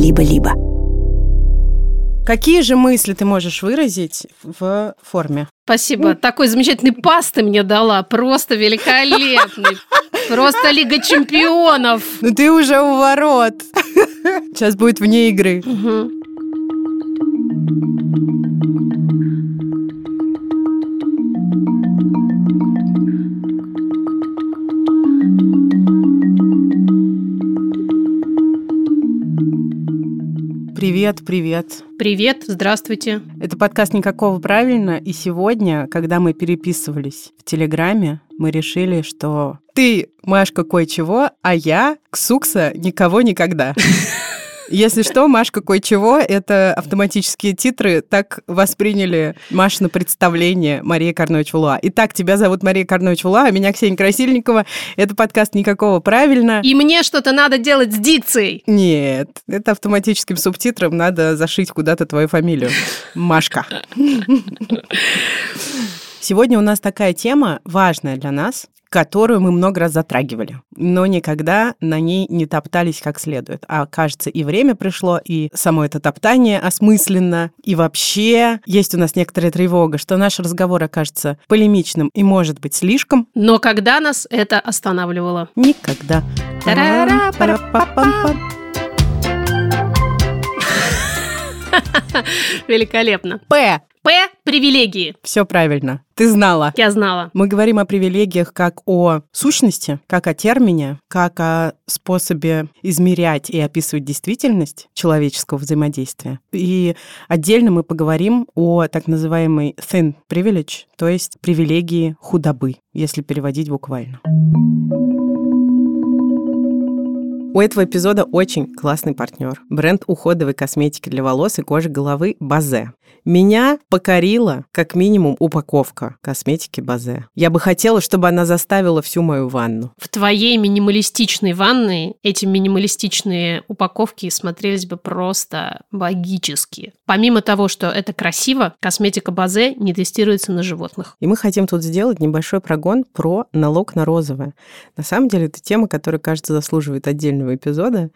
либо-либо. Какие же мысли ты можешь выразить в форме? Спасибо. Такой замечательный пасты мне дала. Просто великолепный. Просто Лига чемпионов. Ну ты уже у ворот. Сейчас будет вне игры. Угу. Привет, привет. Привет, здравствуйте. Это подкаст «Никакого правильно», и сегодня, когда мы переписывались в Телеграме, мы решили, что ты Машка кое-чего, а я Ксукса никого никогда. Если что, Машка кое-чего, это автоматические титры, так восприняли Машина представление Мария Карнович Вулуа. Итак, тебя зовут Мария Карнович Вулуа, а меня Ксения Красильникова. Это подкаст «Никакого правильно». И мне что-то надо делать с дикцией. Нет, это автоматическим субтитром надо зашить куда-то твою фамилию. Машка. Сегодня у нас такая тема важная для нас, которую мы много раз затрагивали, но никогда на ней не топтались как следует. А кажется, и время пришло, и само это топтание осмысленно, и вообще есть у нас некоторая тревога, что наш разговор окажется полемичным и может быть слишком. Но когда нас это останавливало? Никогда. Великолепно. П. П – привилегии. Все правильно. Ты знала. Я знала. Мы говорим о привилегиях как о сущности, как о термине, как о способе измерять и описывать действительность человеческого взаимодействия. И отдельно мы поговорим о так называемой thin privilege, то есть привилегии худобы, если переводить буквально. У этого эпизода очень классный партнер. Бренд уходовой косметики для волос и кожи головы Базе. Меня покорила, как минимум, упаковка косметики Базе. Я бы хотела, чтобы она заставила всю мою ванну. В твоей минималистичной ванной эти минималистичные упаковки смотрелись бы просто магически. Помимо того, что это красиво, косметика Базе не тестируется на животных. И мы хотим тут сделать небольшой прогон про налог на розовое. На самом деле, это тема, которая, кажется, заслуживает отдельного эпизода.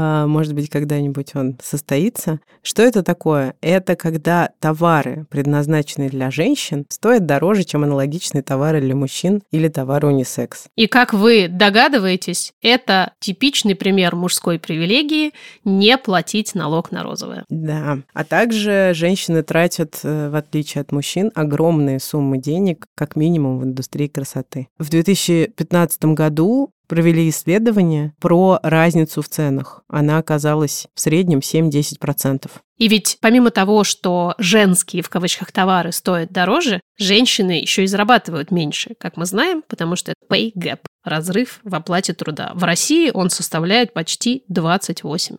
А, может быть, когда-нибудь он состоится. Что это такое? Это когда товары, предназначенные для женщин, стоят дороже, чем аналогичные товары для мужчин или товары унисекс. И как вы догадываетесь, это типичный пример мужской привилегии не платить налог на розовое. Да. А также женщины тратят, э, в отличие от мужчин, огромные суммы денег, как минимум в индустрии красоты. В 2015 году провели исследование про разницу в ценах. Она оказалась в среднем 7-10%. И ведь помимо того, что женские в кавычках товары стоят дороже, женщины еще и зарабатывают меньше, как мы знаем, потому что это pay gap, разрыв в оплате труда. В России он составляет почти 28%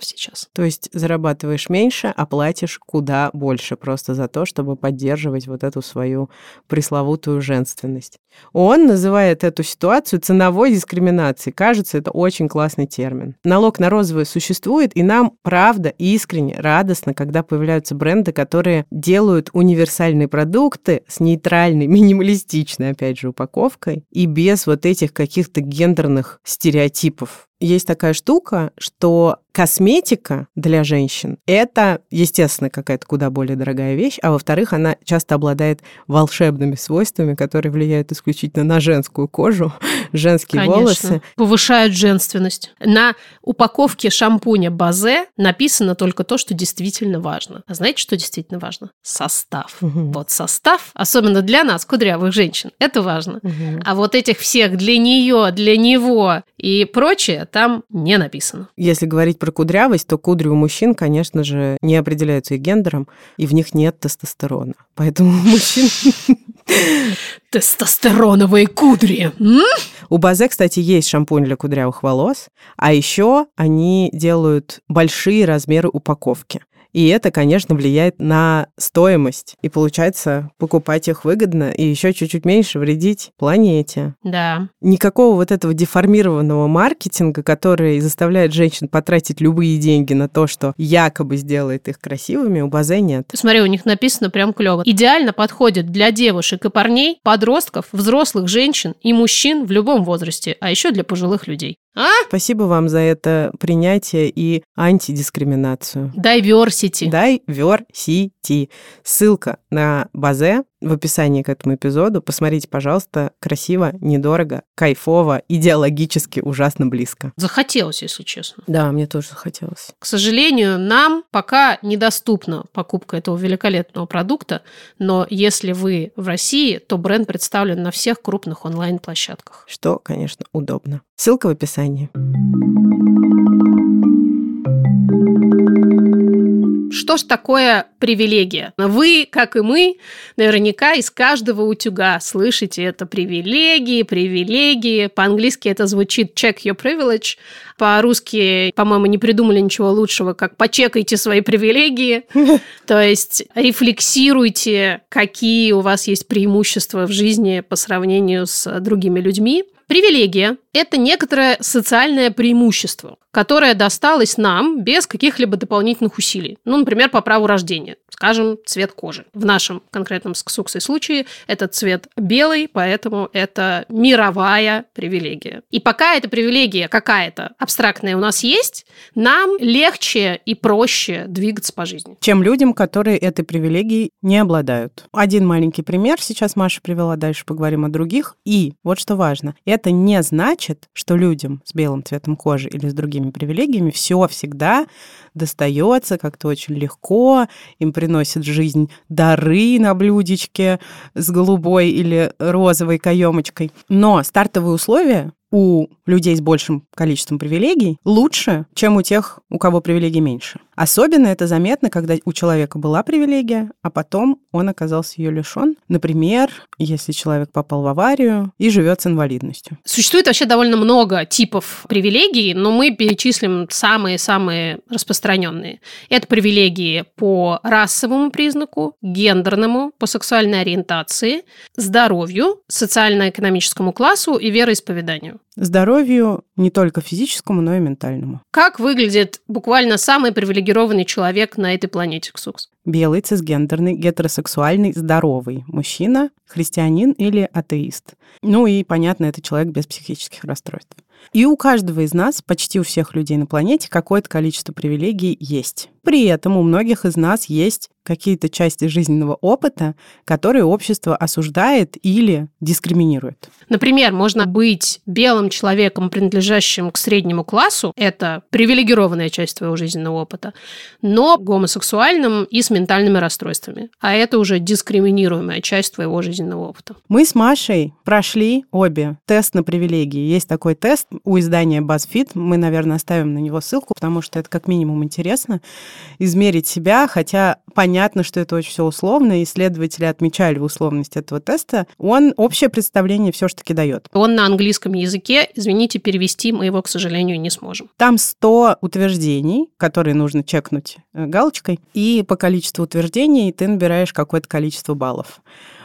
сейчас. То есть зарабатываешь меньше, а платишь куда больше просто за то, чтобы поддерживать вот эту свою пресловутую женственность. Он называет эту ситуацию ценовой дискриминацией. Кажется, это очень классный термин. Налог на розовое существует, и нам, правда, искренне радостно, когда появляются бренды, которые делают универсальные продукты с нейтральной, минималистичной, опять же, упаковкой и без вот этих каких-то гендерных стереотипов есть такая штука, что косметика для женщин — это, естественно, какая-то куда более дорогая вещь, а во-вторых, она часто обладает волшебными свойствами, которые влияют исключительно на женскую кожу, женские Конечно. волосы. Повышают женственность. На упаковке шампуня Базе написано только то, что действительно важно. А знаете, что действительно важно? Состав. Мгм. Вот состав, особенно для нас, кудрявых женщин, это важно. Мгм. А вот этих всех для нее, для него и прочее там не написано. Если говорить про кудрявость, то кудри у мужчин, конечно же, не определяются их гендером, и в них нет тестостерона. Поэтому мужчин... Тестостероновые кудри. У Базе, кстати, есть шампунь для кудрявых волос, а еще они делают большие размеры упаковки. И это, конечно, влияет на стоимость. И получается, покупать их выгодно и еще чуть-чуть меньше вредить планете. Да. Никакого вот этого деформированного маркетинга, который заставляет женщин потратить любые деньги на то, что якобы сделает их красивыми, у Базе нет. Смотри, у них написано прям клево. Идеально подходит для девушек и парней, подростков, взрослых женщин и мужчин в любом возрасте, а еще для пожилых людей. А? Спасибо вам за это принятие и антидискриминацию. Diversity. Diversity. Ссылка на базе в описании к этому эпизоду. Посмотрите, пожалуйста, красиво, недорого, кайфово, идеологически ужасно близко. Захотелось, если честно. Да, мне тоже захотелось. К сожалению, нам пока недоступна покупка этого великолепного продукта, но если вы в России, то бренд представлен на всех крупных онлайн-площадках. Что, конечно, удобно. Ссылка в описании. Что ж такое привилегия? Вы, как и мы, наверняка из каждого утюга слышите это привилегии, привилегии. По-английски это звучит check your privilege. По-русски, по-моему, не придумали ничего лучшего, как почекайте свои привилегии. То есть рефлексируйте, какие у вас есть преимущества в жизни по сравнению с другими людьми. Привилегия – это некоторое социальное преимущество, которое досталось нам без каких-либо дополнительных усилий. Ну, например, по праву рождения. Скажем, цвет кожи. В нашем конкретном с случае этот цвет белый, поэтому это мировая привилегия. И пока эта привилегия какая-то абстрактная у нас есть, нам легче и проще двигаться по жизни. Чем людям, которые этой привилегией не обладают. Один маленький пример сейчас Маша привела, дальше поговорим о других. И вот что важно, это не значит, что людям с белым цветом кожи или с другими привилегиями все всегда достается как-то очень легко, им приносят в жизнь дары на блюдечке с голубой или розовой каемочкой. Но стартовые условия у людей с большим количеством привилегий лучше, чем у тех, у кого привилегий меньше. Особенно это заметно, когда у человека была привилегия, а потом он оказался ее лишен. Например, если человек попал в аварию и живет с инвалидностью. Существует вообще довольно много типов привилегий, но мы перечислим самые-самые распространенные. Это привилегии по расовому признаку, гендерному, по сексуальной ориентации, здоровью, социально-экономическому классу и вероисповеданию. Здоровью не только физическому, но и ментальному. Как выглядит буквально самый привилегированный человек на этой планете, Ксукс? Белый, цисгендерный, гетеросексуальный, здоровый мужчина, христианин или атеист. Ну и, понятно, это человек без психических расстройств. И у каждого из нас, почти у всех людей на планете, какое-то количество привилегий есть. При этом у многих из нас есть какие-то части жизненного опыта, которые общество осуждает или дискриминирует. Например, можно быть белым человеком, принадлежащим к среднему классу, это привилегированная часть твоего жизненного опыта, но гомосексуальным и с ментальными расстройствами, а это уже дискриминируемая часть твоего жизненного опыта. Мы с Машей прошли обе тест на привилегии. Есть такой тест у издания BuzzFeed, мы, наверное, оставим на него ссылку, потому что это как минимум интересно измерить себя, хотя понятно, что это очень все условно, исследователи отмечали условность этого теста, он общее представление все-таки дает. Он на английском языке, извините, перевести мы его, к сожалению, не сможем. Там 100 утверждений, которые нужно чекнуть э, галочкой, и по количеству утверждений ты набираешь какое-то количество баллов.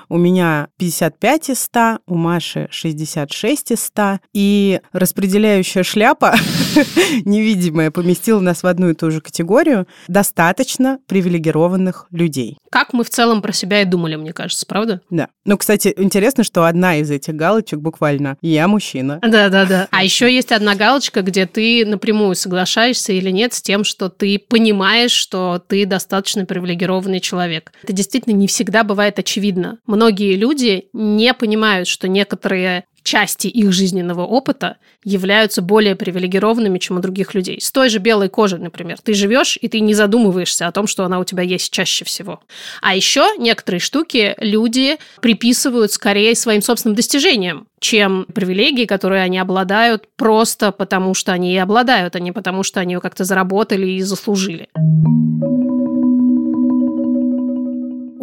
У меня 55 из 100, у Маши 66 из 100. И распределяющая шляпа, невидимая, поместила нас в одну и ту же категорию достаточно привилегированных людей. Как мы в целом про себя и думали, мне кажется, правда? Да. Ну, кстати, интересно, что одна из этих галочек буквально «я мужчина». Да-да-да. А еще есть одна галочка, где ты напрямую соглашаешься или нет с тем, что ты понимаешь, что ты достаточно привилегированный человек. Это действительно не всегда бывает очевидно многие люди не понимают, что некоторые части их жизненного опыта являются более привилегированными, чем у других людей. С той же белой кожей, например. Ты живешь, и ты не задумываешься о том, что она у тебя есть чаще всего. А еще некоторые штуки люди приписывают скорее своим собственным достижениям, чем привилегии, которые они обладают просто потому, что они и обладают, а не потому, что они ее как-то заработали и заслужили.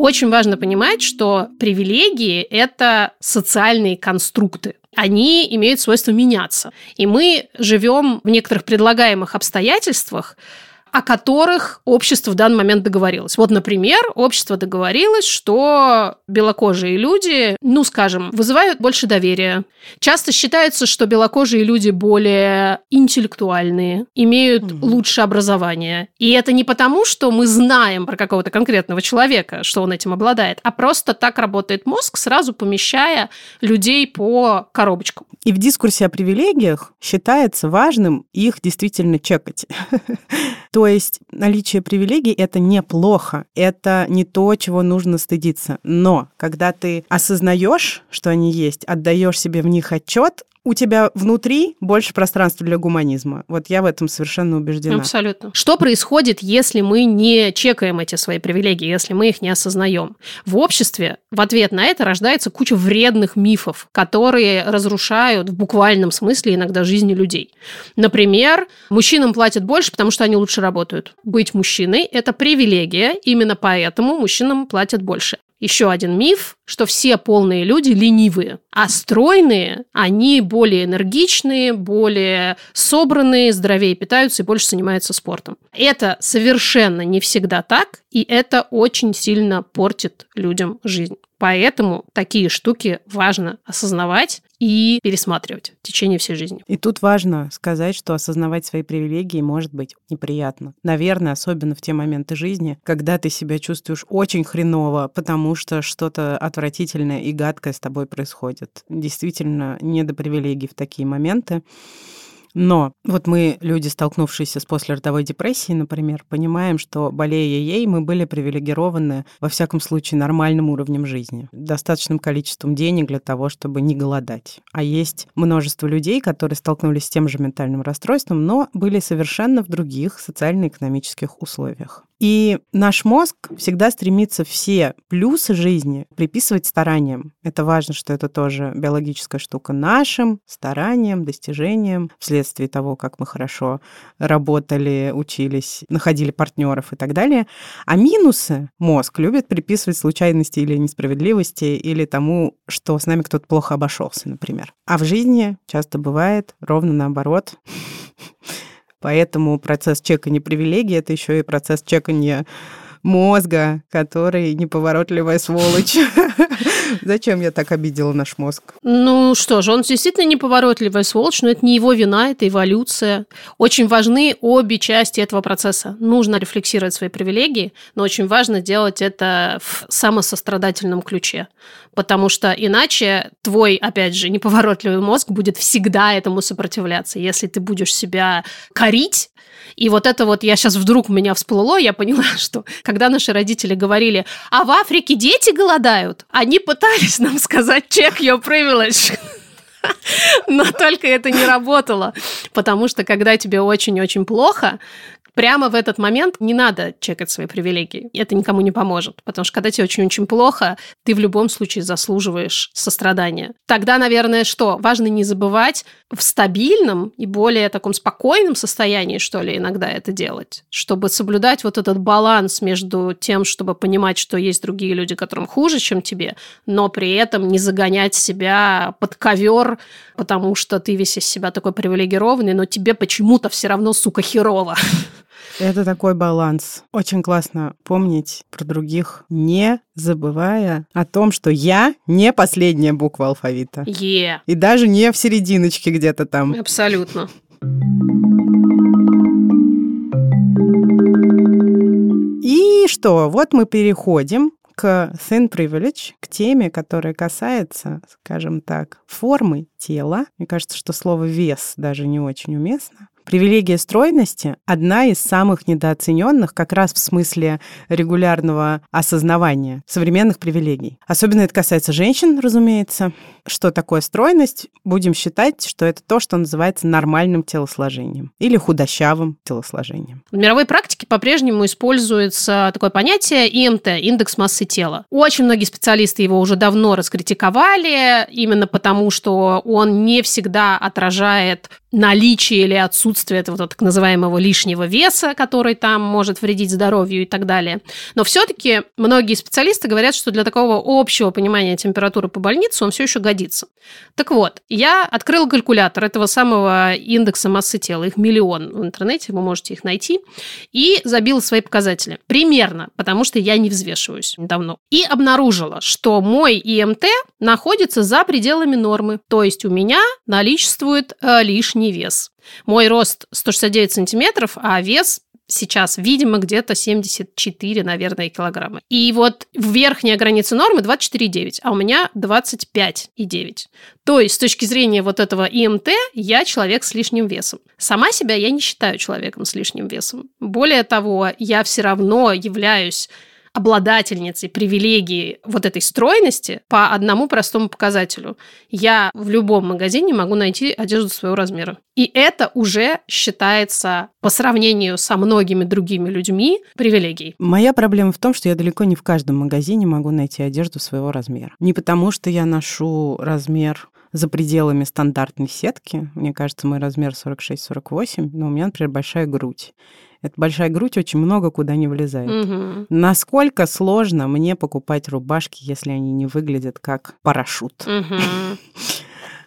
Очень важно понимать, что привилегии – это социальные конструкты они имеют свойство меняться. И мы живем в некоторых предлагаемых обстоятельствах, о которых общество в данный момент договорилось. Вот, например, общество договорилось, что белокожие люди, ну, скажем, вызывают больше доверия. Часто считается, что белокожие люди более интеллектуальные, имеют mm-hmm. лучше образование. И это не потому, что мы знаем про какого-то конкретного человека, что он этим обладает, а просто так работает мозг, сразу помещая людей по коробочкам. И в дискурсе о привилегиях считается важным их действительно чекать. То есть наличие привилегий — это неплохо, это не то, чего нужно стыдиться. Но когда ты осознаешь, что они есть, отдаешь себе в них отчет, у тебя внутри больше пространства для гуманизма. Вот я в этом совершенно убеждена. Абсолютно. Что происходит, если мы не чекаем эти свои привилегии, если мы их не осознаем? В обществе в ответ на это рождается куча вредных мифов, которые разрушают в буквальном смысле иногда жизни людей. Например, мужчинам платят больше, потому что они лучше работают. Быть мужчиной – это привилегия, именно поэтому мужчинам платят больше. Еще один миф, что все полные люди ленивые, а стройные, они более энергичные, более собранные, здоровее питаются и больше занимаются спортом. Это совершенно не всегда так, и это очень сильно портит людям жизнь. Поэтому такие штуки важно осознавать и пересматривать в течение всей жизни. И тут важно сказать, что осознавать свои привилегии может быть неприятно. Наверное, особенно в те моменты жизни, когда ты себя чувствуешь очень хреново, потому что что-то отвратительное и гадкое с тобой происходит. Действительно, не до привилегий в такие моменты. Но вот мы, люди, столкнувшиеся с послеродовой депрессией, например, понимаем, что, болея ей, мы были привилегированы, во всяком случае, нормальным уровнем жизни, достаточным количеством денег для того, чтобы не голодать. А есть множество людей, которые столкнулись с тем же ментальным расстройством, но были совершенно в других социально-экономических условиях. И наш мозг всегда стремится все плюсы жизни приписывать стараниям. Это важно, что это тоже биологическая штука нашим стараниям, достижениям, вследствие того, как мы хорошо работали, учились, находили партнеров и так далее. А минусы мозг любит приписывать случайности или несправедливости, или тому, что с нами кто-то плохо обошелся, например. А в жизни часто бывает ровно наоборот. Поэтому процесс чекания привилегий — это еще и процесс чекания мозга, который неповоротливая сволочь. Зачем я так обидела наш мозг? Ну что же, он действительно неповоротливая сволочь, но это не его вина, это эволюция. Очень важны обе части этого процесса. Нужно рефлексировать свои привилегии, но очень важно делать это в самосострадательном ключе. Потому что иначе твой, опять же, неповоротливый мозг будет всегда этому сопротивляться. Если ты будешь себя корить, и вот это вот я сейчас вдруг у меня всплыло, я поняла, что когда наши родители говорили, а в Африке дети голодают, они пытались нам сказать check your privilege. Но только это не работало, потому что когда тебе очень-очень плохо, прямо в этот момент не надо чекать свои привилегии. Это никому не поможет, потому что когда тебе очень-очень плохо, ты в любом случае заслуживаешь сострадания. Тогда, наверное, что? Важно не забывать в стабильном и более таком спокойном состоянии, что ли, иногда это делать, чтобы соблюдать вот этот баланс между тем, чтобы понимать, что есть другие люди, которым хуже, чем тебе, но при этом не загонять себя под ковер, потому что ты весь из себя такой привилегированный, но тебе почему-то все равно, сука, херово. Это такой баланс. Очень классно помнить про других, не забывая о том, что я не последняя буква алфавита. Е. Yeah. И даже не в серединочке где-то там. Абсолютно. И что, вот мы переходим к thin privilege, к теме, которая касается, скажем так, формы тела. Мне кажется, что слово вес даже не очень уместно. Привилегия стройности – одна из самых недооцененных как раз в смысле регулярного осознавания современных привилегий. Особенно это касается женщин, разумеется. Что такое стройность? Будем считать, что это то, что называется нормальным телосложением или худощавым телосложением. В мировой практике по-прежнему используется такое понятие ИМТ – индекс массы тела. Очень многие специалисты его уже давно раскритиковали, именно потому, что он не всегда отражает наличие или отсутствие этого так называемого лишнего веса, который там может вредить здоровью и так далее. Но все-таки многие специалисты говорят, что для такого общего понимания температуры по больнице он все еще годится. Так вот, я открыла калькулятор этого самого индекса массы тела, их миллион в интернете, вы можете их найти, и забила свои показатели. Примерно, потому что я не взвешиваюсь давно. И обнаружила, что мой ИМТ находится за пределами нормы. То есть у меня наличествует э, лишний вес. Мой рост 169 сантиметров, а вес сейчас, видимо, где-то 74, наверное, килограмма. И вот верхняя граница нормы 24,9, а у меня 25,9. То есть, с точки зрения вот этого ИМТ, я человек с лишним весом. Сама себя я не считаю человеком с лишним весом. Более того, я все равно являюсь обладательницей привилегии вот этой стройности по одному простому показателю. Я в любом магазине могу найти одежду своего размера. И это уже считается по сравнению со многими другими людьми привилегией. Моя проблема в том, что я далеко не в каждом магазине могу найти одежду своего размера. Не потому, что я ношу размер за пределами стандартной сетки. Мне кажется, мой размер 46-48, но у меня, например, большая грудь. Эта большая грудь очень много куда не влезает. Угу. Насколько сложно мне покупать рубашки, если они не выглядят как парашют? Угу.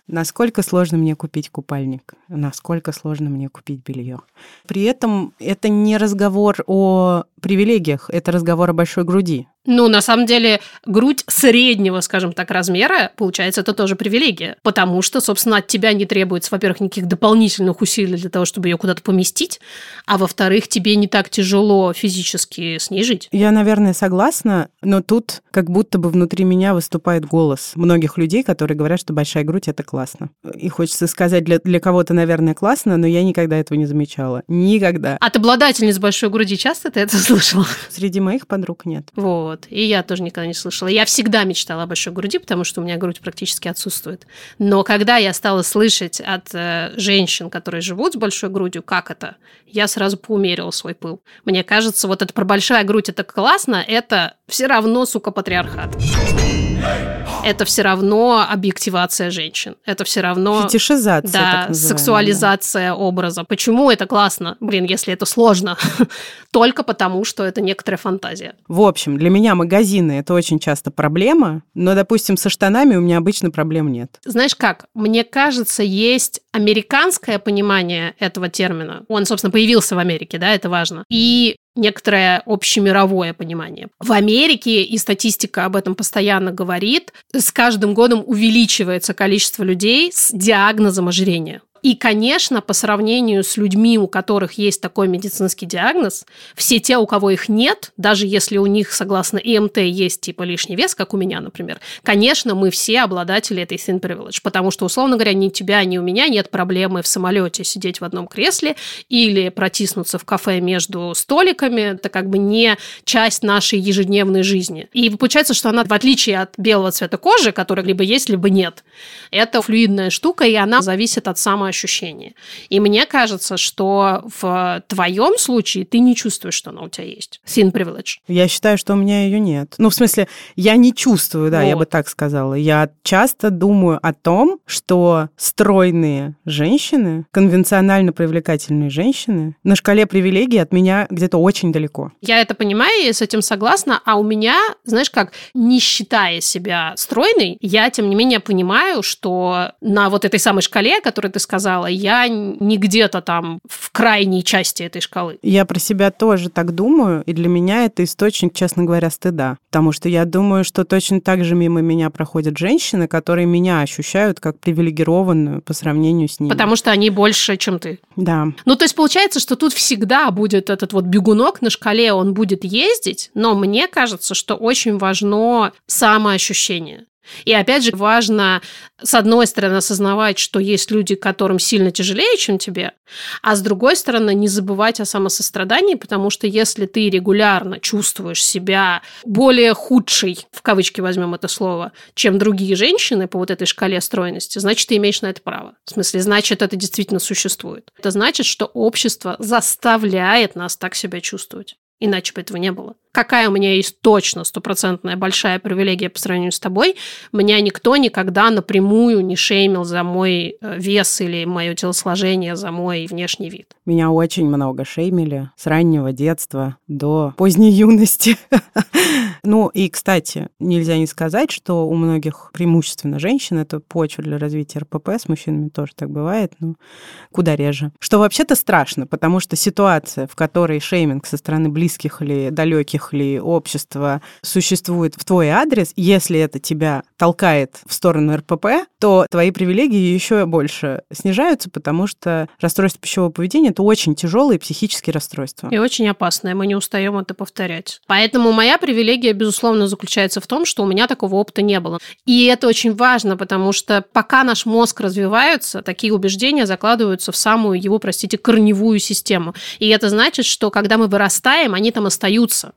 Насколько сложно мне купить купальник? Насколько сложно мне купить белье? При этом это не разговор о привилегиях, это разговор о большой груди. Ну, на самом деле, грудь среднего, скажем так, размера, получается, это тоже привилегия. Потому что, собственно, от тебя не требуется, во-первых, никаких дополнительных усилий для того, чтобы ее куда-то поместить, а во-вторых, тебе не так тяжело физически с ней жить. Я, наверное, согласна, но тут как будто бы внутри меня выступает голос многих людей, которые говорят, что большая грудь – это классно. И хочется сказать, для, для кого-то, наверное, классно, но я никогда этого не замечала. Никогда. От обладательниц большой груди часто ты это слышала? Среди моих подруг нет. Вот. Вот. И я тоже никогда не слышала. Я всегда мечтала о большой груди, потому что у меня грудь практически отсутствует. Но когда я стала слышать от э, женщин, которые живут с большой грудью, как это, я сразу поумерила свой пыл. Мне кажется, вот это про большая грудь это классно, это все равно, сука, патриархат это все равно объективация женщин. Это все равно... Фетишизация, Да, сексуализация да. образа. Почему это классно? Блин, если это сложно. Только потому, что это некоторая фантазия. В общем, для меня магазины – это очень часто проблема, но, допустим, со штанами у меня обычно проблем нет. Знаешь как? Мне кажется, есть американское понимание этого термина. Он, собственно, появился в Америке, да, это важно. И некоторое общемировое понимание. В Америке, и статистика об этом постоянно говорит, с каждым годом увеличивается количество людей с диагнозом ожирения. И, конечно, по сравнению с людьми, у которых есть такой медицинский диагноз, все те, у кого их нет, даже если у них, согласно ИМТ, есть типа лишний вес, как у меня, например, конечно, мы все обладатели этой thin privilege, потому что, условно говоря, ни у тебя, ни у меня нет проблемы в самолете сидеть в одном кресле или протиснуться в кафе между столиками. Это как бы не часть нашей ежедневной жизни. И получается, что она, в отличие от белого цвета кожи, который либо есть, либо нет, это флюидная штука, и она зависит от самого ощущение. И мне кажется, что в твоем случае ты не чувствуешь, что она у тебя есть. Sin privilege. Я считаю, что у меня ее нет. Ну, в смысле, я не чувствую, да, вот. я бы так сказала. Я часто думаю о том, что стройные женщины, конвенционально привлекательные женщины, на шкале привилегий от меня где-то очень далеко. Я это понимаю, я с этим согласна, а у меня, знаешь как, не считая себя стройной, я, тем не менее, понимаю, что на вот этой самой шкале, которую ты сказала, сказала, я не где-то там в крайней части этой шкалы. Я про себя тоже так думаю, и для меня это источник, честно говоря, стыда. Потому что я думаю, что точно так же мимо меня проходят женщины, которые меня ощущают как привилегированную по сравнению с ними. Потому что они больше, чем ты. Да. Ну, то есть получается, что тут всегда будет этот вот бегунок на шкале, он будет ездить, но мне кажется, что очень важно самоощущение. И опять же, важно, с одной стороны, осознавать, что есть люди, которым сильно тяжелее, чем тебе, а с другой стороны, не забывать о самосострадании, потому что если ты регулярно чувствуешь себя более худшей, в кавычки возьмем это слово, чем другие женщины по вот этой шкале стройности, значит, ты имеешь на это право. В смысле, значит, это действительно существует. Это значит, что общество заставляет нас так себя чувствовать. Иначе бы этого не было какая у меня есть точно стопроцентная большая привилегия по сравнению с тобой, меня никто никогда напрямую не шеймил за мой э, вес или мое телосложение, за мой внешний вид. Меня очень много шеймили с раннего детства до поздней юности. Ну и, кстати, нельзя не сказать, что у многих преимущественно женщин это почва для развития РПП, с мужчинами тоже так бывает, но куда реже. Что вообще-то страшно, потому что ситуация, в которой шейминг со стороны близких или далеких ли общества существует в твой адрес, если это тебя толкает в сторону РПП, то твои привилегии еще больше снижаются, потому что расстройство пищевого поведения – это очень тяжелые психические расстройства. И очень опасное, мы не устаем это повторять. Поэтому моя привилегия, безусловно, заключается в том, что у меня такого опыта не было. И это очень важно, потому что пока наш мозг развивается, такие убеждения закладываются в самую его, простите, корневую систему. И это значит, что когда мы вырастаем, они там остаются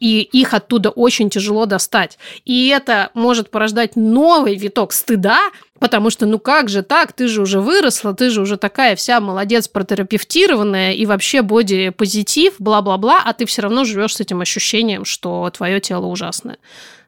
и их оттуда очень тяжело достать. И это может порождать новый виток стыда, потому что ну как же так, ты же уже выросла, ты же уже такая вся молодец, протерапевтированная и вообще боди-позитив, бла-бла-бла, а ты все равно живешь с этим ощущением, что твое тело ужасное.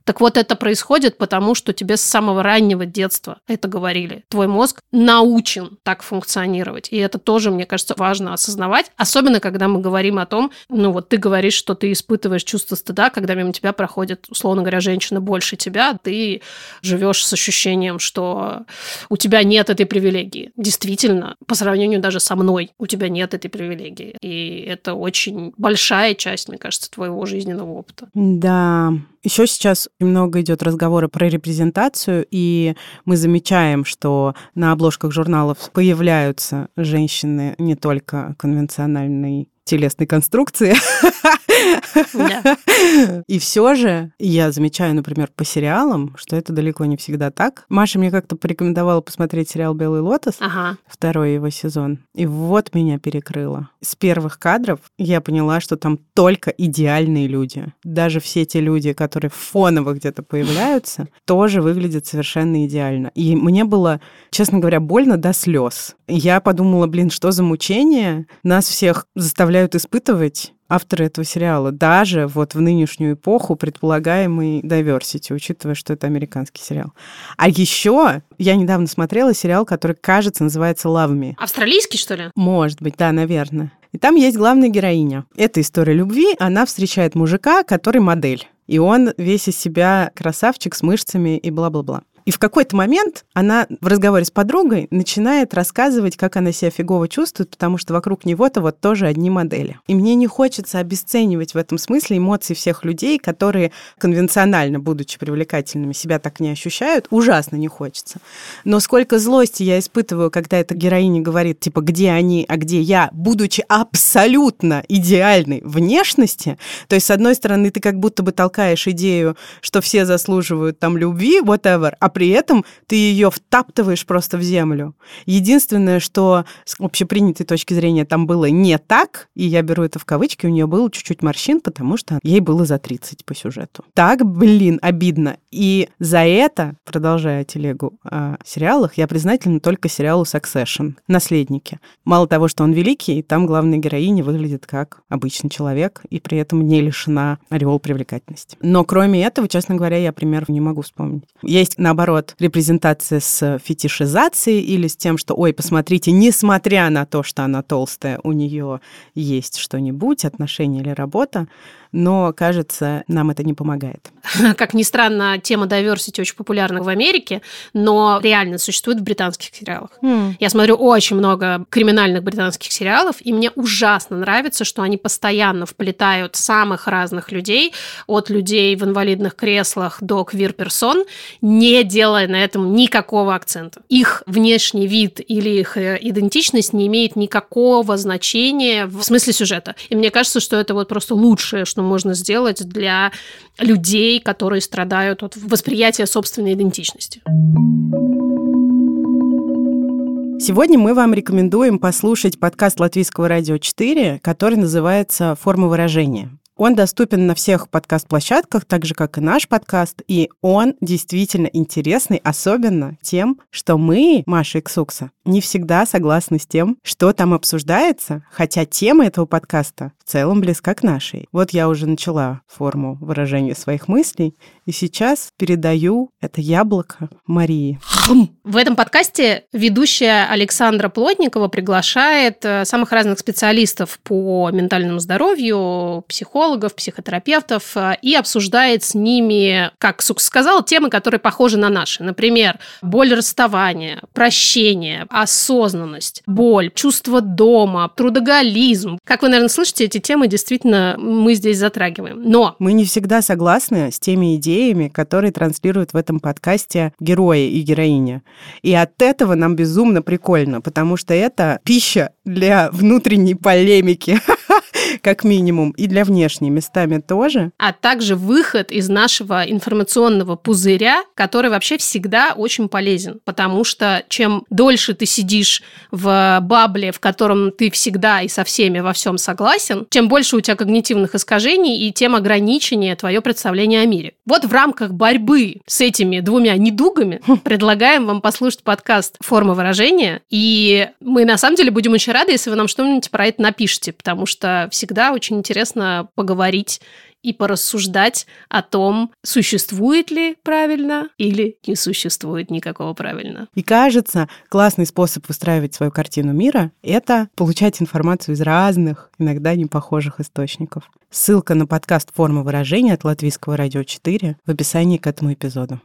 Так вот, это происходит потому, что тебе с самого раннего детства это говорили. Твой мозг научен так функционировать. И это тоже, мне кажется, важно осознавать. Особенно, когда мы говорим о том, ну вот ты говоришь, что ты испытываешь чувство стыда, когда мимо тебя проходит, условно говоря, женщина больше тебя, ты живешь с ощущением, что у тебя нет этой привилегии. Действительно, по сравнению даже со мной, у тебя нет этой привилегии. И это очень большая часть, мне кажется, твоего жизненного опыта. Да, еще сейчас много идет разговора про репрезентацию, и мы замечаем, что на обложках журналов появляются женщины не только конвенциональной телесной конструкции. И все же я замечаю, например, по сериалам, что это далеко не всегда так. Маша мне как-то порекомендовала посмотреть сериал «Белый лотос», второй его сезон. И вот меня перекрыло. С первых кадров я поняла, что там только идеальные люди. Даже все те люди, которые фоново где-то появляются, тоже выглядят совершенно идеально. И мне было, честно говоря, больно до слез. Я подумала, блин, что за мучение? Нас всех заставляют испытывать авторы этого сериала, даже вот в нынешнюю эпоху предполагаемый diversity, учитывая, что это американский сериал. А еще я недавно смотрела сериал, который, кажется, называется Love Me. Австралийский, что ли? Может быть, да, наверное. И там есть главная героиня. Это история любви. Она встречает мужика, который модель. И он весь из себя красавчик с мышцами и бла-бла-бла. И в какой-то момент она в разговоре с подругой начинает рассказывать, как она себя фигово чувствует, потому что вокруг него-то вот тоже одни модели. И мне не хочется обесценивать в этом смысле эмоции всех людей, которые конвенционально, будучи привлекательными, себя так не ощущают. Ужасно не хочется. Но сколько злости я испытываю, когда эта героиня говорит, типа, где они, а где я, будучи абсолютно идеальной внешности. То есть, с одной стороны, ты как будто бы толкаешь идею, что все заслуживают там любви, whatever, а при этом ты ее втаптываешь просто в землю. Единственное, что с общепринятой точки зрения там было не так, и я беру это в кавычки, у нее было чуть-чуть морщин, потому что ей было за 30 по сюжету. Так, блин, обидно. И за это, продолжая телегу о сериалах, я признательна только сериалу Succession «Наследники». Мало того, что он великий, там главная героиня выглядит как обычный человек, и при этом не лишена ореол привлекательности. Но кроме этого, честно говоря, я примеров не могу вспомнить. Есть, наоборот, наоборот, репрезентация с фетишизацией или с тем, что, ой, посмотрите, несмотря на то, что она толстая, у нее есть что-нибудь, отношения или работа, но, кажется, нам это не помогает. Как ни странно, тема diversity очень популярна в Америке, но реально существует в британских сериалах. Mm. Я смотрю очень много криминальных британских сериалов, и мне ужасно нравится, что они постоянно вплетают самых разных людей, от людей в инвалидных креслах до квир-персон, не делая на этом никакого акцента. Их внешний вид или их э, идентичность не имеет никакого значения в смысле сюжета. И мне кажется, что это вот просто лучшее, что можно сделать для людей, которые страдают от восприятия собственной идентичности. Сегодня мы вам рекомендуем послушать подкаст Латвийского радио 4, который называется «Форма выражения». Он доступен на всех подкаст-площадках, так же, как и наш подкаст, и он действительно интересный, особенно тем, что мы, Маша и Ксукса, не всегда согласны с тем, что там обсуждается, хотя тема этого подкаста в целом близка к нашей. Вот я уже начала форму выражения своих мыслей, и сейчас передаю это яблоко Марии. В этом подкасте ведущая Александра Плотникова приглашает э, самых разных специалистов по ментальному здоровью, психологов, психотерапевтов, э, и обсуждает с ними, как Сукс сказал, темы, которые похожи на наши. Например, боль расставания, прощение, осознанность, боль, чувство дома, трудоголизм. Как вы, наверное, слышите, эти темы действительно мы здесь затрагиваем. Но... Мы не всегда согласны с теми идеями, идеями, которые транслируют в этом подкасте герои и героиня. И от этого нам безумно прикольно, потому что это пища для внутренней полемики. как минимум, и для внешней местами тоже. А также выход из нашего информационного пузыря, который вообще всегда очень полезен, потому что чем дольше ты сидишь в бабле, в котором ты всегда и со всеми во всем согласен, тем больше у тебя когнитивных искажений и тем ограниченнее твое представление о мире. Вот в рамках борьбы с этими двумя недугами предлагаем вам послушать подкаст «Форма выражения», и мы на самом деле будем очень рады, если вы нам что-нибудь про это напишите, потому что всегда очень интересно поговорить и порассуждать о том, существует ли правильно или не существует никакого правильно. И кажется, классный способ выстраивать свою картину мира — это получать информацию из разных, иногда непохожих источников. Ссылка на подкаст «Форма выражения» от Латвийского радио 4 в описании к этому эпизоду.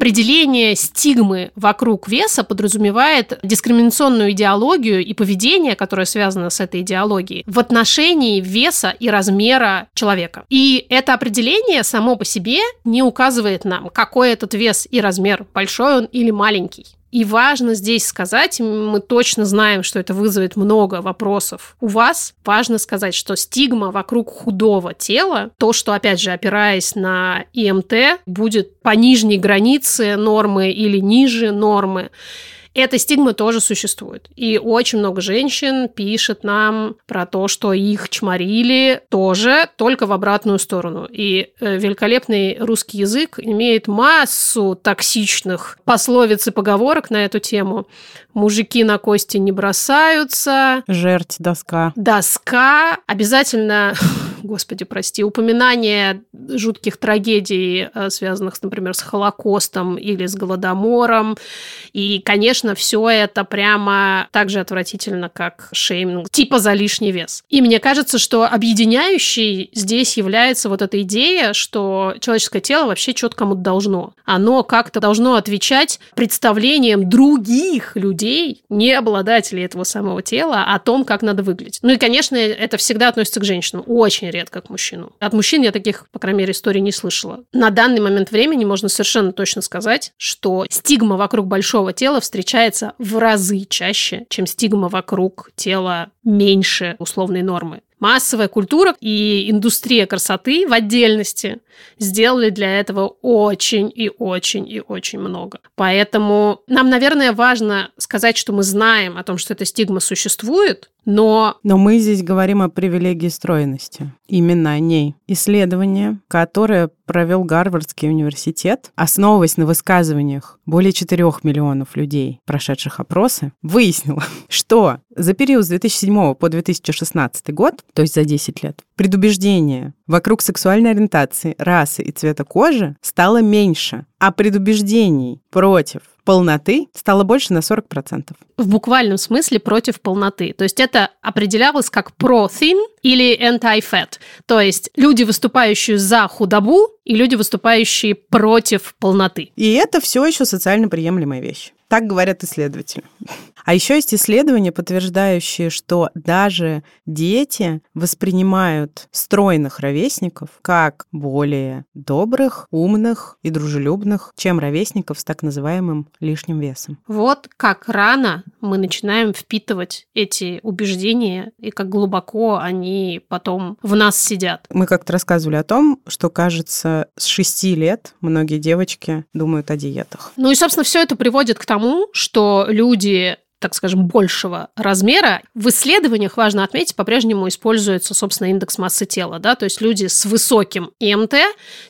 Определение стигмы вокруг веса подразумевает дискриминационную идеологию и поведение, которое связано с этой идеологией, в отношении веса и размера человека. И это определение само по себе не указывает нам, какой этот вес и размер, большой он или маленький. И важно здесь сказать, мы точно знаем, что это вызовет много вопросов. У вас важно сказать, что стигма вокруг худого тела, то, что, опять же, опираясь на ИМТ, будет по нижней границе нормы или ниже нормы, эта стигма тоже существует. И очень много женщин пишет нам про то, что их чморили тоже, только в обратную сторону. И э, великолепный русский язык имеет массу токсичных пословиц и поговорок на эту тему. Мужики на кости не бросаются. Жерть, доска. Доска. Обязательно господи, прости, упоминание жутких трагедий, э, связанных, например, с Холокостом или с Голодомором. И, конечно, все это прямо так же отвратительно, как шейминг, типа за лишний вес. И мне кажется, что объединяющей здесь является вот эта идея, что человеческое тело вообще кому-то должно. Оно как-то должно отвечать представлениям других людей, не обладателей этого самого тела, о том, как надо выглядеть. Ну и, конечно, это всегда относится к женщинам. Очень редко к мужчину. От мужчин я таких, по крайней мере, историй не слышала. На данный момент времени можно совершенно точно сказать, что стигма вокруг большого тела встречается в разы чаще, чем стигма вокруг тела меньше условной нормы массовая культура и индустрия красоты в отдельности сделали для этого очень и очень и очень много. Поэтому нам, наверное, важно сказать, что мы знаем о том, что эта стигма существует, но... Но мы здесь говорим о привилегии стройности. Именно о ней. Исследование, которое провел Гарвардский университет, основываясь на высказываниях более 4 миллионов людей, прошедших опросы, выяснило, что за период с 2007 по 2016 год, то есть за 10 лет, предубеждение вокруг сексуальной ориентации, расы и цвета кожи стало меньше, а предубеждений против полноты стало больше на 40%. В буквальном смысле против полноты. То есть это определялось как pro-thin или anti-fat. То есть люди, выступающие за худобу, и люди, выступающие против полноты. И это все еще социально приемлемая вещь. Так говорят исследователи. А еще есть исследования, подтверждающие, что даже дети воспринимают стройных ровесников как более добрых, умных и дружелюбных, чем ровесников с так называемым лишним весом. Вот как рано мы начинаем впитывать эти убеждения и как глубоко они потом в нас сидят. Мы как-то рассказывали о том, что, кажется, с шести лет многие девочки думают о диетах. Ну и, собственно, все это приводит к тому, что люди так скажем, большего размера. В исследованиях, важно отметить, по-прежнему используется, собственно, индекс массы тела. Да? То есть люди с высоким ИМТ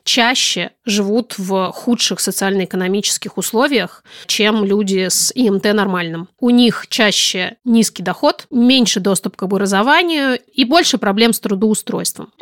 чаще живут в худших социально-экономических условиях, чем люди с ИМТ нормальным. У них чаще низкий доход, меньше доступ к образованию и больше проблем с трудоустройством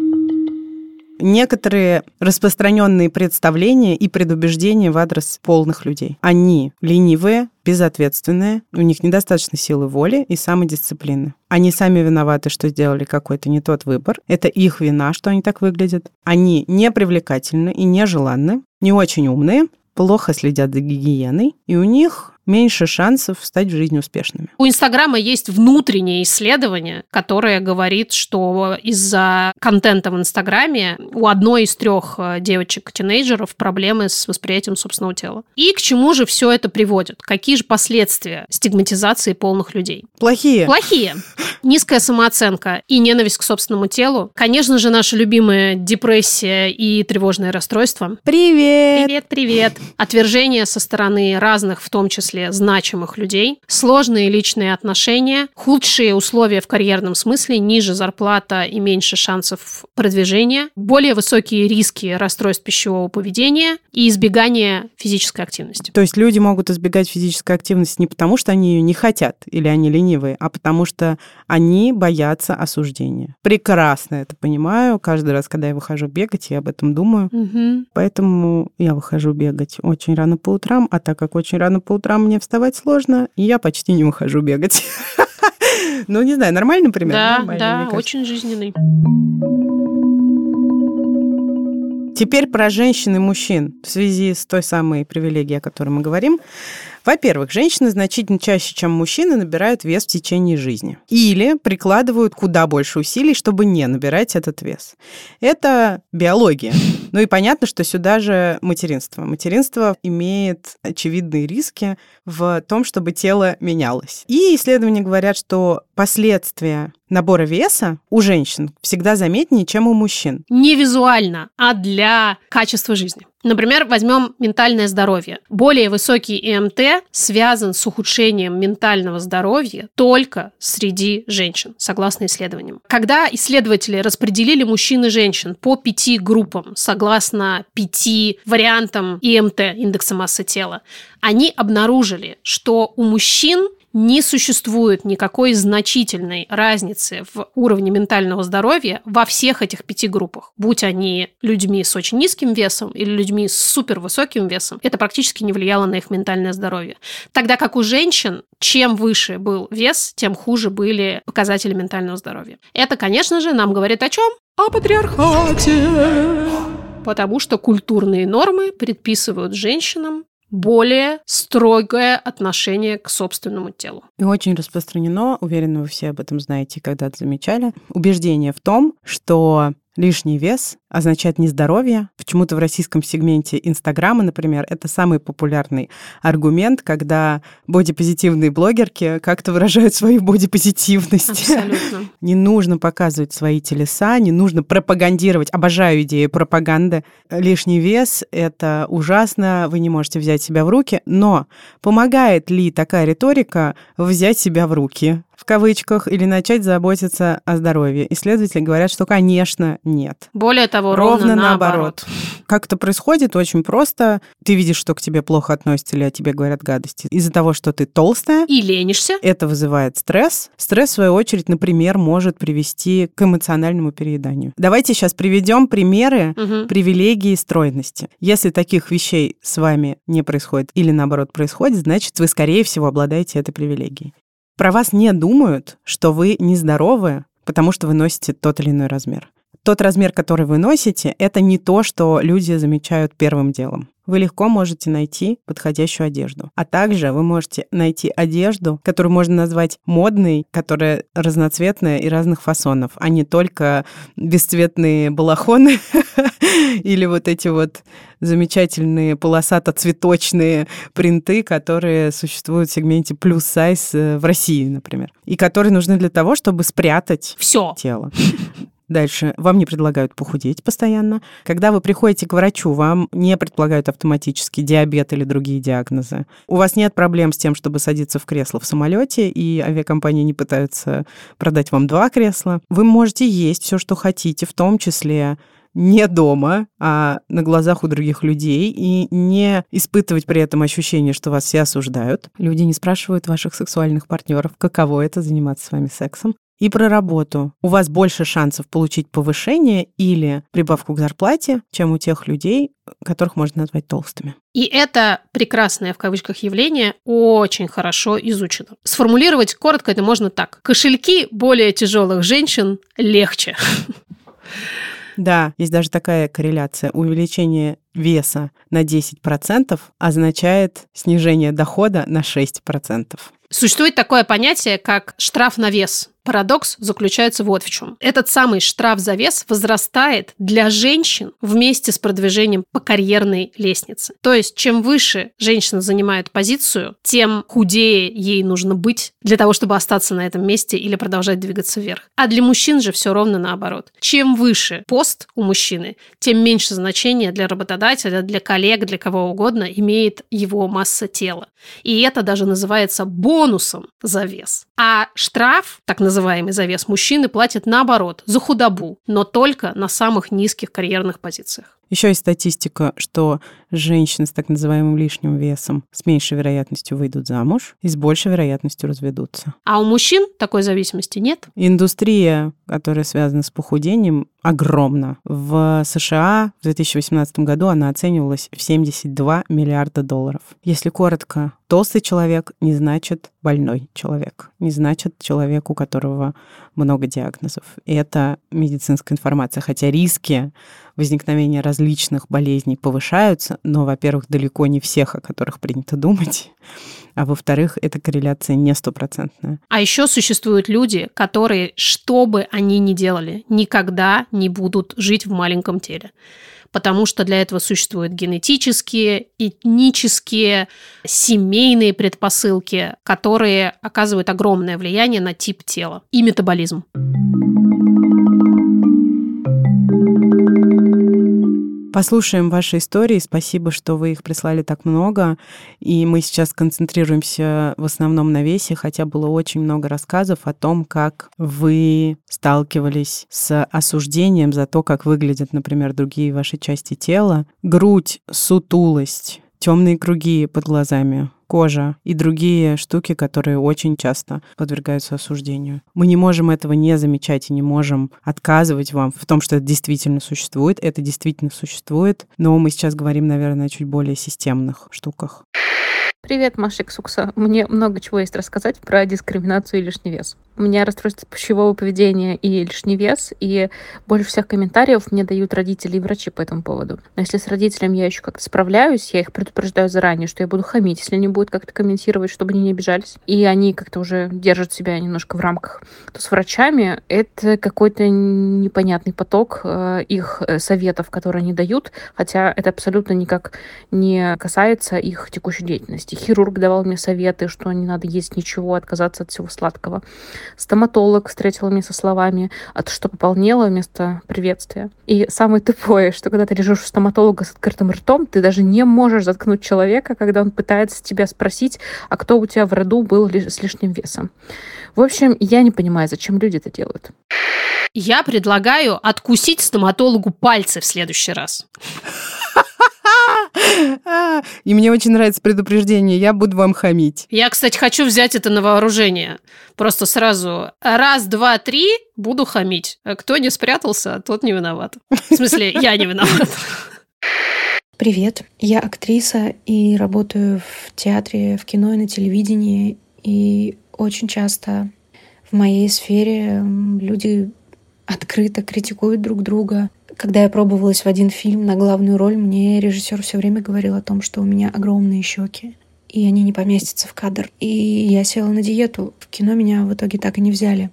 некоторые распространенные представления и предубеждения в адрес полных людей. Они ленивые, безответственные, у них недостаточно силы воли и самодисциплины. Они сами виноваты, что сделали какой-то не тот выбор. Это их вина, что они так выглядят. Они непривлекательны и нежеланны, не очень умные, плохо следят за гигиеной, и у них меньше шансов стать в жизни успешными. У Инстаграма есть внутреннее исследование, которое говорит, что из-за контента в Инстаграме у одной из трех э, девочек-тинейджеров проблемы с восприятием собственного тела. И к чему же все это приводит? Какие же последствия стигматизации полных людей? Плохие. Плохие. Низкая самооценка и ненависть к собственному телу. Конечно же, наша любимая депрессия и тревожное расстройство. Привет! Привет, привет. Отвержение со стороны разных, в том числе значимых людей. Сложные личные отношения. Худшие условия в карьерном смысле. Ниже зарплата и меньше шансов продвижения. Более высокие риски расстройств пищевого поведения и избегание физической активности. То есть люди могут избегать физической активности не потому, что они ее не хотят или они ленивые, а потому что они боятся осуждения. Прекрасно это понимаю. Каждый раз, когда я выхожу бегать, я об этом думаю. Угу. Поэтому я выхожу бегать очень рано по утрам, а так как очень рано по утрам мне вставать сложно, я почти не выхожу бегать. Ну, не знаю, нормальный пример? Да, да, очень жизненный. Теперь про женщин и мужчин в связи с той самой привилегией, о которой мы говорим. Во-первых, женщины значительно чаще, чем мужчины, набирают вес в течение жизни. Или прикладывают куда больше усилий, чтобы не набирать этот вес. Это биология. Ну и понятно, что сюда же материнство. Материнство имеет очевидные риски в том, чтобы тело менялось. И исследования говорят, что последствия набора веса у женщин всегда заметнее, чем у мужчин. Не визуально, а для качества жизни. Например, возьмем ментальное здоровье. Более высокий ИМТ связан с ухудшением ментального здоровья только среди женщин, согласно исследованиям. Когда исследователи распределили мужчин и женщин по пяти группам, согласно пяти вариантам ИМТ, индекса массы тела, они обнаружили, что у мужчин не существует никакой значительной разницы в уровне ментального здоровья во всех этих пяти группах. Будь они людьми с очень низким весом или людьми с супервысоким весом, это практически не влияло на их ментальное здоровье. Тогда как у женщин, чем выше был вес, тем хуже были показатели ментального здоровья. Это, конечно же, нам говорит о чем? О патриархате. Потому что культурные нормы предписывают женщинам более строгое отношение к собственному телу. И очень распространено, уверена, вы все об этом знаете, когда-то замечали, убеждение в том, что лишний вес означает нездоровье. Почему-то в российском сегменте Инстаграма, например, это самый популярный аргумент, когда бодипозитивные блогерки как-то выражают свою бодипозитивность. Абсолютно. Не нужно показывать свои телеса, не нужно пропагандировать. Обожаю идею пропаганды. Лишний вес — это ужасно, вы не можете взять себя в руки. Но помогает ли такая риторика взять себя в руки? в кавычках, или начать заботиться о здоровье. Исследователи говорят, что, конечно, нет. Более того, ровно, ровно наоборот. наоборот. Как это происходит? Очень просто. Ты видишь, что к тебе плохо относятся или о тебе говорят гадости. Из-за того, что ты толстая. И ленишься. Это вызывает стресс. Стресс, в свою очередь, например, может привести к эмоциональному перееданию. Давайте сейчас приведем примеры угу. привилегии стройности. Если таких вещей с вами не происходит или, наоборот, происходит, значит, вы, скорее всего, обладаете этой привилегией. Про вас не думают, что вы нездоровы, потому что вы носите тот или иной размер. Тот размер, который вы носите, это не то, что люди замечают первым делом. Вы легко можете найти подходящую одежду. А также вы можете найти одежду, которую можно назвать модной, которая разноцветная и разных фасонов, а не только бесцветные балахоны или вот эти вот замечательные полосато-цветочные принты, которые существуют в сегменте плюс сайз э, в России, например, и которые нужны для того, чтобы спрятать все тело. Дальше. Вам не предлагают похудеть постоянно. Когда вы приходите к врачу, вам не предполагают автоматически диабет или другие диагнозы. У вас нет проблем с тем, чтобы садиться в кресло в самолете, и авиакомпании не пытаются продать вам два кресла. Вы можете есть все, что хотите, в том числе не дома, а на глазах у других людей, и не испытывать при этом ощущение, что вас все осуждают. Люди не спрашивают ваших сексуальных партнеров, каково это заниматься с вами сексом. И про работу. У вас больше шансов получить повышение или прибавку к зарплате, чем у тех людей, которых можно назвать толстыми. И это прекрасное в кавычках явление очень хорошо изучено. Сформулировать коротко это можно так. Кошельки более тяжелых женщин легче. Да, есть даже такая корреляция. Увеличение веса на 10% означает снижение дохода на 6%. Существует такое понятие, как штраф на вес. Парадокс заключается вот в чем. Этот самый штраф за вес возрастает для женщин вместе с продвижением по карьерной лестнице. То есть, чем выше женщина занимает позицию, тем худее ей нужно быть для того, чтобы остаться на этом месте или продолжать двигаться вверх. А для мужчин же все ровно наоборот. Чем выше пост у мужчины, тем меньше значения для работодателя, для коллег, для кого угодно имеет его масса тела. И это даже называется бонусом за вес. А штраф, так называемый называемый завес мужчины платят наоборот, за худобу, но только на самых низких карьерных позициях. Еще есть статистика, что женщины с так называемым лишним весом с меньшей вероятностью выйдут замуж и с большей вероятностью разведутся. А у мужчин такой зависимости нет? Индустрия, которая связана с похудением, огромна. В США в 2018 году она оценивалась в 72 миллиарда долларов. Если коротко, толстый человек не значит больной человек, не значит человек, у которого много диагнозов. И это медицинская информация, хотя риски возникновения различных болезней повышаются, но, во-первых, далеко не всех, о которых принято думать, а во-вторых, эта корреляция не стопроцентная. А еще существуют люди, которые, что бы они ни делали, никогда не будут жить в маленьком теле потому что для этого существуют генетические, этнические, семейные предпосылки, которые оказывают огромное влияние на тип тела и метаболизм. Послушаем ваши истории. Спасибо, что вы их прислали так много. И мы сейчас концентрируемся в основном на весе, хотя было очень много рассказов о том, как вы сталкивались с осуждением за то, как выглядят, например, другие ваши части тела. Грудь, сутулость, темные круги под глазами, кожа и другие штуки, которые очень часто подвергаются осуждению. Мы не можем этого не замечать и не можем отказывать вам в том, что это действительно существует. Это действительно существует, но мы сейчас говорим, наверное, о чуть более системных штуках. Привет, Маша Ксукса. Мне много чего есть рассказать про дискриминацию и лишний вес. У меня расстройство пищевого поведения и лишний вес, и больше всех комментариев мне дают родители и врачи по этому поводу. Но если с родителями я еще как-то справляюсь, я их предупреждаю заранее, что я буду хамить, если они будут как-то комментировать, чтобы они не обижались, и они как-то уже держат себя немножко в рамках, то с врачами это какой-то непонятный поток э, их э, советов, которые они дают, хотя это абсолютно никак не касается их текущей деятельности. Хирург давал мне советы, что не надо есть ничего, отказаться от всего сладкого. Стоматолог встретила меня со словами «А что пополнело?» вместо приветствия. И самое тупое, что когда ты лежишь у стоматолога с открытым ртом, ты даже не можешь заткнуть человека, когда он пытается тебя спросить, а кто у тебя в роду был с лишним весом. В общем, я не понимаю, зачем люди это делают. Я предлагаю откусить стоматологу пальцы в следующий раз. И мне очень нравится предупреждение, я буду вам хамить. Я, кстати, хочу взять это на вооружение. Просто сразу раз, два, три буду хамить. А кто не спрятался, тот не виноват. В смысле, я не виноват. Привет, я актриса и работаю в театре, в кино и на телевидении. И очень часто в моей сфере люди открыто критикуют друг друга, когда я пробовалась в один фильм на главную роль, мне режиссер все время говорил о том, что у меня огромные щеки, и они не поместятся в кадр. И я села на диету. В кино меня в итоге так и не взяли.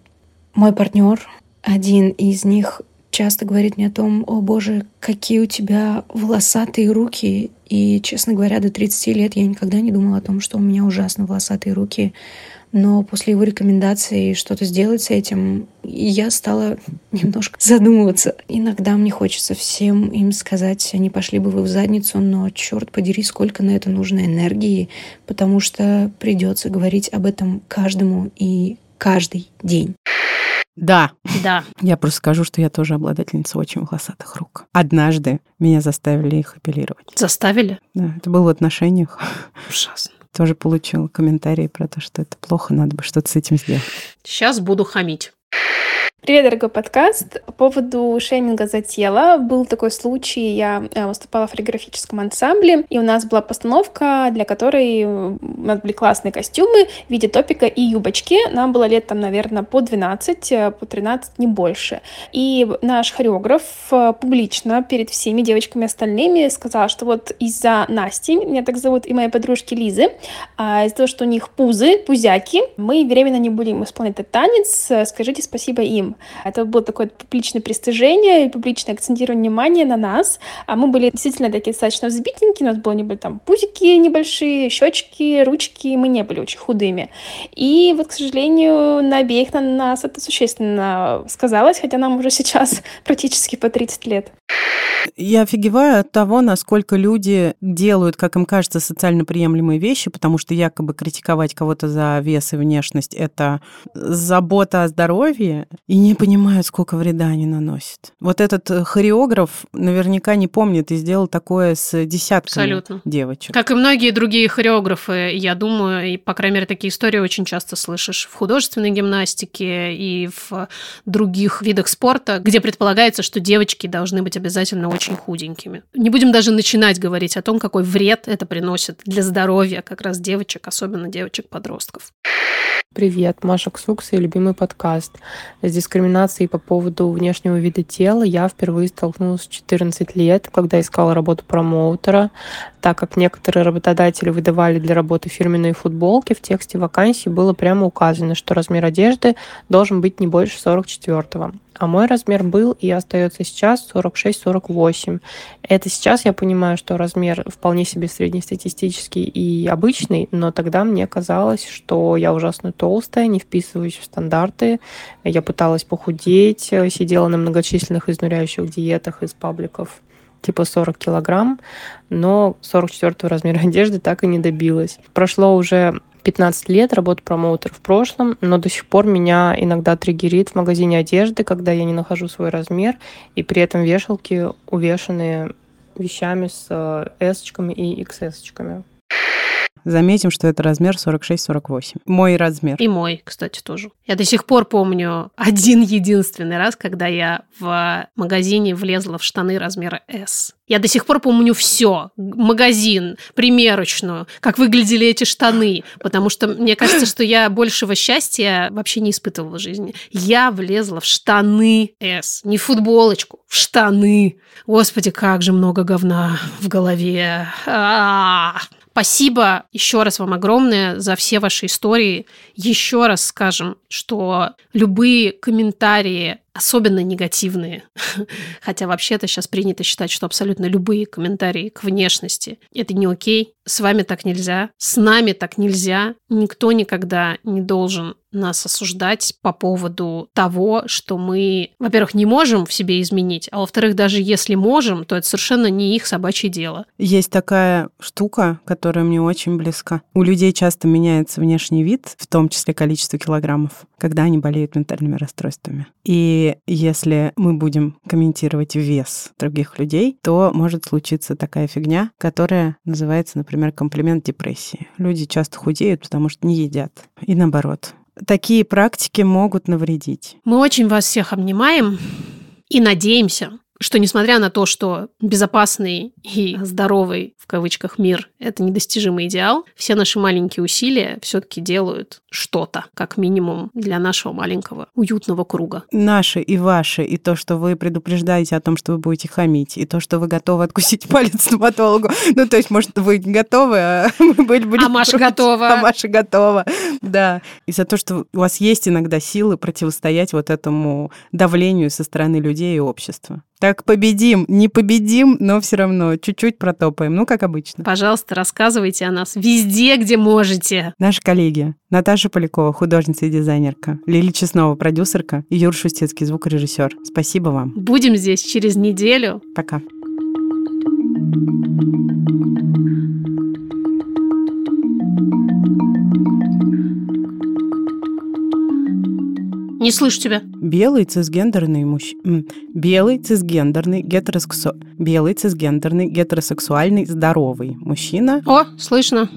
Мой партнер, один из них, часто говорит мне о том, о боже, какие у тебя волосатые руки. И, честно говоря, до 30 лет я никогда не думала о том, что у меня ужасно волосатые руки но после его рекомендации что-то сделать с этим, я стала немножко задумываться. Иногда мне хочется всем им сказать, они пошли бы вы в задницу, но черт подери, сколько на это нужно энергии, потому что придется говорить об этом каждому и каждый день. Да. Да. Я просто скажу, что я тоже обладательница очень волосатых рук. Однажды меня заставили их апеллировать. Заставили? Да, это было в отношениях. Ужасно тоже получил комментарии про то, что это плохо, надо бы что-то с этим сделать. Сейчас буду хамить. Привет, дорогой подкаст. По поводу шейминга за тело. Был такой случай, я э, выступала в хореографическом ансамбле, и у нас была постановка, для которой у нас были классные костюмы в виде топика и юбочки. Нам было лет там, наверное, по 12, э, по 13, не больше. И наш хореограф э, публично перед всеми девочками остальными сказал, что вот из-за Насти, меня так зовут, и моей подружки Лизы, а, из-за того, что у них пузы, пузяки, мы временно не будем исполнять этот танец, скажите спасибо им. Это было такое публичное пристыжение и публичное акцентирование внимания на нас. А мы были действительно такие достаточно взбитенькие, у нас были, были там пузики небольшие, щечки, ручки, мы не были очень худыми. И вот, к сожалению, на обеих на нас это существенно сказалось, хотя нам уже сейчас практически по 30 лет. Я офигеваю от того, насколько люди делают, как им кажется, социально приемлемые вещи, потому что якобы критиковать кого-то за вес и внешность — это забота о здоровье, не понимают, сколько вреда они наносят. Вот этот э, хореограф наверняка не помнит и сделал такое с десятками Абсолютно. девочек. Как и многие другие хореографы, я думаю, и, по крайней мере, такие истории очень часто слышишь в художественной гимнастике и в других видах спорта, где предполагается, что девочки должны быть обязательно очень худенькими. Не будем даже начинать говорить о том, какой вред это приносит для здоровья как раз девочек, особенно девочек-подростков. Привет, Маша Ксукса и любимый подкаст. С дискриминацией по поводу внешнего вида тела я впервые столкнулась в 14 лет, когда искала работу промоутера, так как некоторые работодатели выдавали для работы фирменные футболки, в тексте вакансии было прямо указано, что размер одежды должен быть не больше 44 -го. А мой размер был и остается сейчас 46-48. Это сейчас я понимаю, что размер вполне себе среднестатистический и обычный, но тогда мне казалось, что я ужасно толстая, не вписываюсь в стандарты. Я пыталась похудеть, сидела на многочисленных изнуряющих диетах из пабликов типа 40 килограмм, но 44 размера одежды так и не добилась. Прошло уже 15 лет, работаю промоутер в прошлом, но до сих пор меня иногда триггерит в магазине одежды, когда я не нахожу свой размер, и при этом вешалки увешаны вещами с S-очками э, и XS-очками. Заметим, что это размер 46-48. Мой размер. И мой, кстати, тоже. Я до сих пор помню один единственный раз, когда я в магазине влезла в штаны размера S. Я до сих пор помню все. Магазин, примерочную, как выглядели эти штаны. Потому что мне кажется, что я большего счастья вообще не испытывала в жизни. Я влезла в штаны S. Не в футболочку, в штаны. Господи, как же много говна в голове. А-а-а. Спасибо еще раз вам огромное за все ваши истории. Еще раз скажем, что любые комментарии особенно негативные. Хотя вообще-то сейчас принято считать, что абсолютно любые комментарии к внешности – это не окей. С вами так нельзя, с нами так нельзя. Никто никогда не должен нас осуждать по поводу того, что мы, во-первых, не можем в себе изменить, а во-вторых, даже если можем, то это совершенно не их собачье дело. Есть такая штука, которая мне очень близка. У людей часто меняется внешний вид, в том числе количество килограммов, когда они болеют ментальными расстройствами. И если мы будем комментировать вес других людей, то может случиться такая фигня, которая называется, например, комплимент депрессии. Люди часто худеют, потому что не едят. И наоборот. Такие практики могут навредить. Мы очень вас всех обнимаем и надеемся, что несмотря на то, что безопасный и здоровый, в кавычках, мир – это недостижимый идеал, все наши маленькие усилия все-таки делают что-то, как минимум, для нашего маленького уютного круга. Наши и ваши, и то, что вы предупреждаете о том, что вы будете хамить, и то, что вы готовы откусить палец стоматологу. Ну, то есть, может, вы не готовы, а мы были бы... А Маша готова. А Маша готова, да. И за то, что у вас есть иногда силы противостоять вот этому давлению со стороны людей и общества. Так победим, не победим, но все равно чуть-чуть протопаем, ну, как обычно. Пожалуйста, рассказывайте о нас везде, где можете. Наши коллеги. Наташа Полякова, художница и дизайнерка. Лили Чеснова, продюсерка. И Юр Шустецкий, звукорежиссер. Спасибо вам. Будем здесь через неделю. Пока. Не слышу тебя. Белый цисгендерный мужчина. Белый цисгендерный гетеросексу... Белый цисгендерный гетеросексуальный здоровый мужчина. О, слышно.